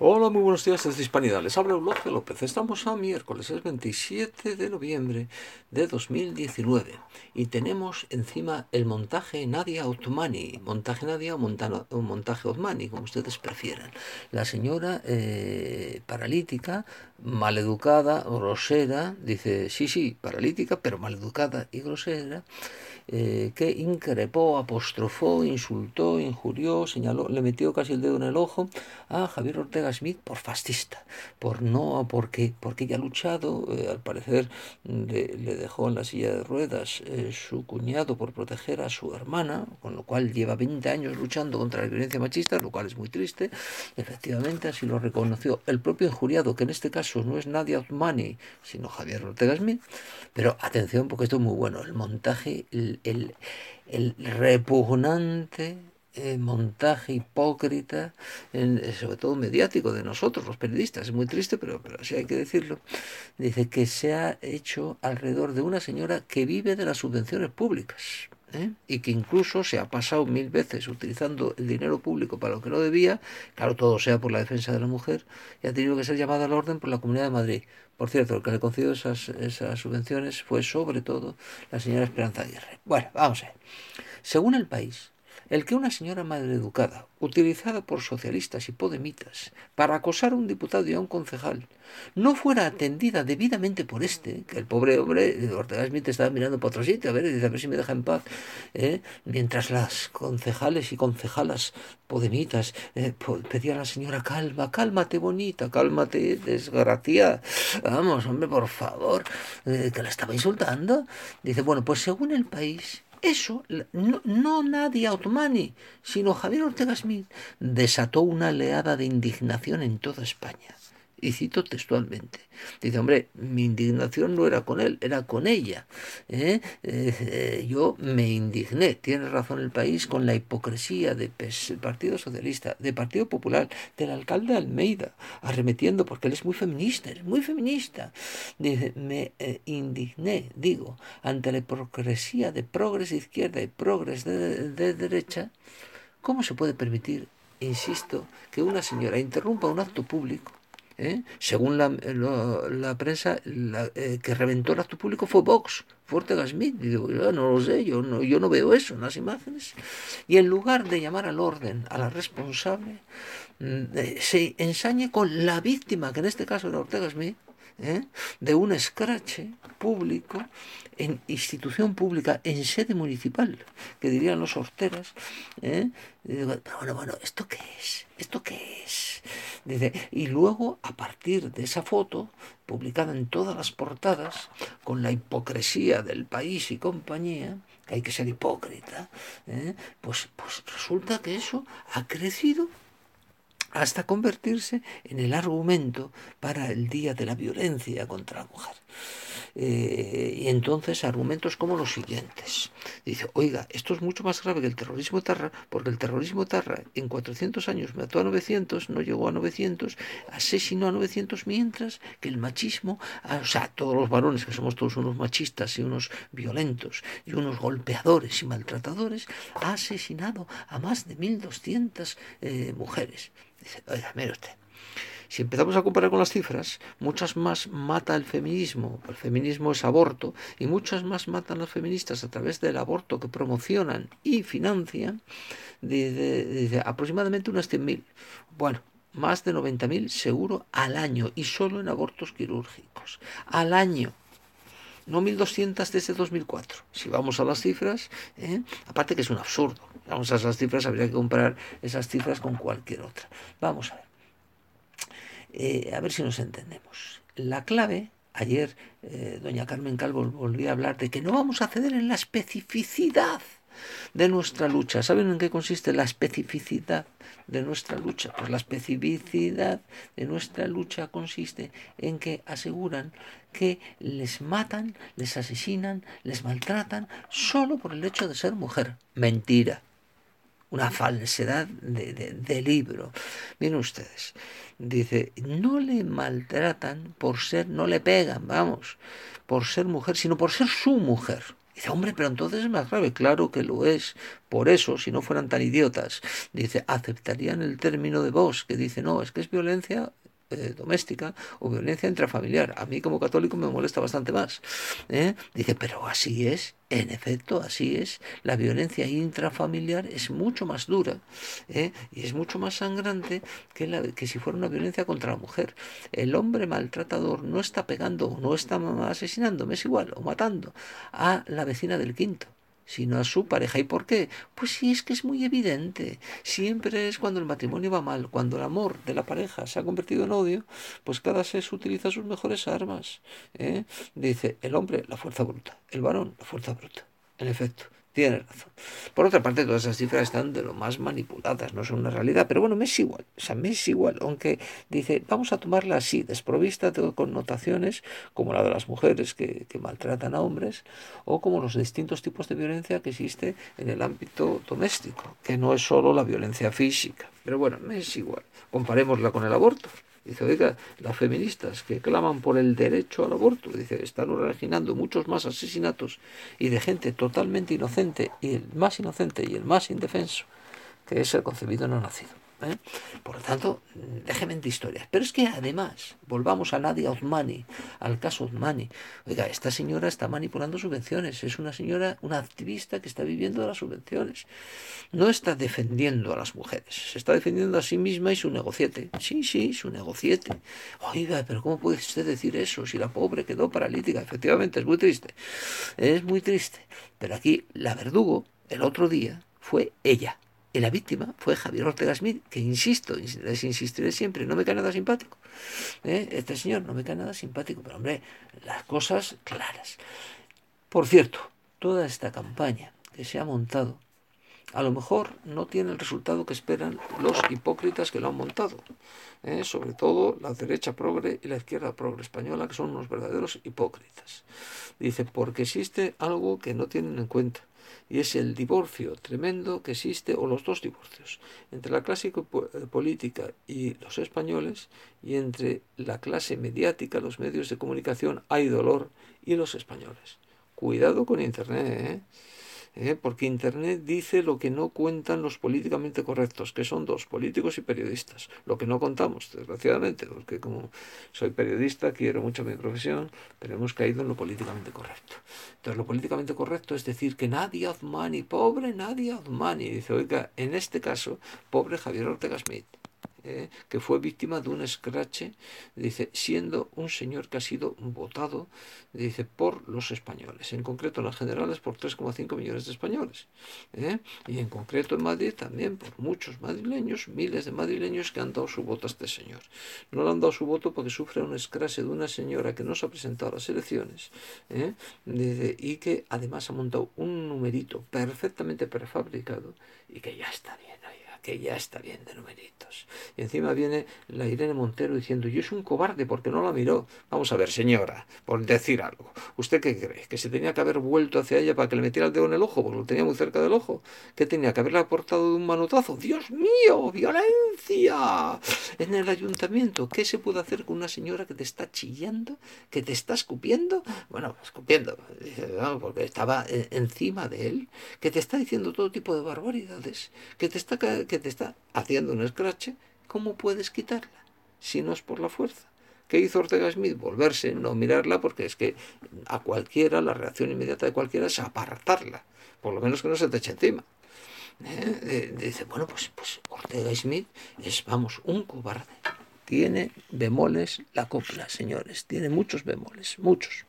Hola, muy buenos días desde Hispanidad. Les habla Eulogio López. Estamos a miércoles, es 27 de noviembre de 2019 y tenemos encima el montaje Nadia Otmani, montaje Nadia o, montaje Otmani, como ustedes prefieran. La señora eh, paralítica, maleducada, grosera, dice, sí, sí, paralítica, pero maleducada y grosera, eh, que increpó, apostrofó, insultó, injurió, señaló, le metió casi el dedo en el ojo a Javier Ortega Smith por fascista, por no, porque, porque ella ha luchado, eh, al parecer le, dejó en la silla de ruedas eh, su cuñado por proteger a su hermana, con lo cual lleva 20 años luchando contra la violencia machista, lo cual es muy triste, efectivamente así lo reconoció el propio injuriado, que en este caso no es Nadia Otmani, sino Javier Ortega Smith, pero atención porque esto es muy bueno, el montaje, el, repugnante eh, montaje hipócrita, sobre todo mediático de nosotros, los periodistas. Es muy triste, pero, pero sí hay que decirlo. Dice que se ha hecho alrededor de una señora que vive de las subvenciones públicas. ¿eh? y que incluso se ha pasado mil veces utilizando el dinero público para lo que no debía, claro, todo sea por la defensa de la mujer, y ha tenido que ser llamada al orden por la Comunidad de Madrid. Por cierto, el que le concedió esas, esas subvenciones fue sobre todo la señora Esperanza Aguirre. Bueno, vamos a ver. Según el país, el que una señora educada, utilizada por socialistas y podemitas para acosar a un diputado y a un concejal, no fuera atendida debidamente por este, que el pobre hombre, Ortega Smith estaba mirando por otro sitio, a ver, dice, a ver si me deja en paz, ¿eh? mientras las concejales y concejalas podemitas eh, pedían a la señora, calma, cálmate bonita, cálmate desgraciada, vamos, hombre, por favor, eh, que la estaba insultando. Dice, bueno, pues según el país, eso, no, no Nadia Otmani, sino Javier Ortega desató una oleada de indignación en toda España. Y cito textualmente. Dice, hombre, mi indignación no era con él, era con ella. ¿eh? Eh, yo me indigné, tiene razón el país, con la hipocresía del Partido Socialista, del Partido Popular, del alcalde Almeida, arremetiendo, porque él es muy feminista, es muy feminista. Dice, me eh, indigné, digo, ante la hipocresía de progres de izquierda y progres de, de derecha. ¿Cómo se puede permitir, insisto, que una señora interrumpa un acto público ¿eh? Según la, la prensa, la, eh, que reventó el acto público fue Vox, fue Ortega Smith. Y digo, yo no lo sé, yo no, yo no veo eso en las imágenes. Y en lugar de llamar al orden a la responsable, mm, eh, se ensañe con la víctima, que en este caso era Ortega Smith, de un escrache público en institución pública, en sede municipal, que dirían los horteras. bueno, bueno, ¿esto qué es? ¿Esto qué es? y luego, a partir de esa foto, publicada en todas las portadas, con la hipocresía del país y compañía, que hay que ser hipócrita, ¿eh? pues, pues resulta que eso ha crecido hasta convertirse en el argumento para el Día de la Violencia contra la Mujer. Eh, y entonces argumentos como los siguientes. Dice, oiga, esto es mucho más grave que el terrorismo tarra, porque el terrorismo tarra en 400 años mató a 900, no llegó a 900, asesinó a 900, mientras que el machismo, o sea, todos los varones, que somos todos unos machistas y unos violentos y unos golpeadores y maltratadores, ha asesinado a más de 1.200 eh, mujeres. Dice, oiga, mire usted, si empezamos a comparar con las cifras, muchas más mata el feminismo, el feminismo es aborto, y muchas más matan las feministas a través del aborto que promocionan y financian, de, aproximadamente unas 100.000. Bueno, más de 90.000 seguro al año, y solo en abortos quirúrgicos. Al año no 1.200 desde 2004. Si vamos a las cifras, ¿eh? aparte que es un absurdo, vamos a esas cifras, habría que comparar esas cifras con cualquier otra. Vamos a ver. Eh, a ver si nos entendemos. La clave, ayer eh, doña Carmen Calvo volvió a hablar de que no vamos a ceder en la especificidad de nuestra lucha. ¿Saben en qué consiste la especificidad de nuestra lucha? Pues la especificidad de nuestra lucha consiste en que aseguran que les matan, les asesinan, les maltratan solo por el hecho de ser mujer. Mentira una falsedad de, libro. Miren ustedes, dice, no le maltratan por ser, no le pegan, vamos, por ser mujer, sino por ser su mujer. Dice, hombre, pero entonces es más grave. Claro que lo es. Por eso, si no fueran tan idiotas, dice, aceptarían el término de vos, que dice, no, es que es violencia eh, doméstica o violencia intrafamiliar. A mí como católico me molesta bastante más. ¿eh? Dice, pero así es, en efecto, así es. La violencia intrafamiliar es mucho más dura ¿eh? y es mucho más sangrante que, la, que si fuera una violencia contra la mujer. El hombre maltratador no está pegando o no está asesinando, me es igual, o matando a la vecina del quinto sino a su pareja. ¿Y por qué? Pues sí, es que es muy evidente. Siempre es cuando el matrimonio va mal, cuando el amor de la pareja se ha convertido en odio, pues cada sexo utiliza sus mejores armas. ¿eh? Dice el hombre, la fuerza bruta, el varón, la fuerza bruta. En efecto. Tiene razón. Por otra parte, todas esas cifras están de lo más manipuladas, no son una realidad, pero bueno, me es igual, o sea, me es igual, aunque dice, vamos a tomarla así, desprovista de connotaciones como la de las mujeres que, que maltratan a hombres, o como los distintos tipos de violencia que existe en el ámbito doméstico, que no es solo la violencia física. Pero bueno, me es igual. Comparémosla con el aborto. Dice, oiga, las feministas que claman por el derecho al aborto, dice, están originando muchos más asesinatos y de gente totalmente inocente y el más inocente y el más indefenso, que es el concebido no nacido. ¿Eh? Por lo tanto, déjeme de historias. Pero es que además, volvamos a Nadia Osmani, al caso Osmani. Oiga, esta señora está manipulando subvenciones. Es una señora, una activista que está viviendo de las subvenciones. No está defendiendo a las mujeres. Se está defendiendo a sí misma y su negociete. Sí, sí, su negociete. Oiga, pero ¿cómo puede usted decir eso si la pobre quedó paralítica? Efectivamente, es muy triste. Es muy triste. Pero aquí la verdugo, el otro día, fue ella y la víctima fue Javier Ortega Smith, que insisto, les insistiré siempre, no me cae nada simpático. ¿eh? Este señor no me cae nada simpático, pero hombre, las cosas claras. Por cierto, toda esta campaña que se ha montado, a lo mejor no tiene el resultado que esperan los hipócritas que lo han montado. ¿eh? Sobre todo la derecha progre y la izquierda progre española, que son unos verdaderos hipócritas. Dice, porque existe algo que no tienen en cuenta y es el divorcio tremendo que existe, o los dos divorcios, entre la clase eh, política y los españoles, y entre la clase mediática, los medios de comunicación, hay dolor, y los españoles. Cuidado con Internet, ¿eh? ¿Eh? porque Internet dice lo que no cuentan los políticamente correctos, que son dos, políticos y periodistas. Lo que no contamos, desgraciadamente, porque como soy periodista, quiero mucho mi profesión, pero hemos caído en lo políticamente correcto. Entonces, lo políticamente correcto es decir que nadie Azmani, pobre nadie Azmani. Dice, oiga, en este caso, pobre Javier Ortega Smith. ¿Eh? que fue víctima de un escrache, dice, siendo un señor que ha sido votado, dice, por los españoles, en concreto en las generales por 3,5 millones de españoles, ¿eh? y en concreto en Madrid también por muchos madrileños, miles de madrileños que han dado su voto a este señor. No le han dado su voto porque sufre un escrache de una señora que no se ha presentado a las elecciones, ¿eh? y que además ha montado un numerito perfectamente prefabricado y que ya está bien que ya está bien de numeritos. Y encima viene la Irene Montero diciendo, yo soy un cobarde porque no la miró. Vamos a ver, señora, por decir algo. ¿Usted qué cree? ¿Que se tenía que haber vuelto hacia ella para que le metiera el dedo en el ojo? Porque lo tenía muy cerca del ojo. ¿Que tenía que haberla aportado de un manotazo? ¡Dios mío! ¡Violencia! En el ayuntamiento, ¿qué se puede hacer con una señora que te está chillando? ¿Que te está escupiendo? Bueno, escupiendo, porque estaba eh, encima de él. Que te está diciendo todo tipo de barbaridades. Que te está que te está haciendo un escrache, ¿cómo puedes quitarla? Si no es por la fuerza. ¿Qué hizo Ortega Smith? Volverse, no mirarla, porque es que a cualquiera, la reacción inmediata de cualquiera es apartarla, por lo menos que no se te eche encima. Eh, eh, dice, bueno, pues, pues Ortega Smith es, vamos, un cobarde. Tiene bemoles la copla, señores, tiene muchos bemoles, muchos.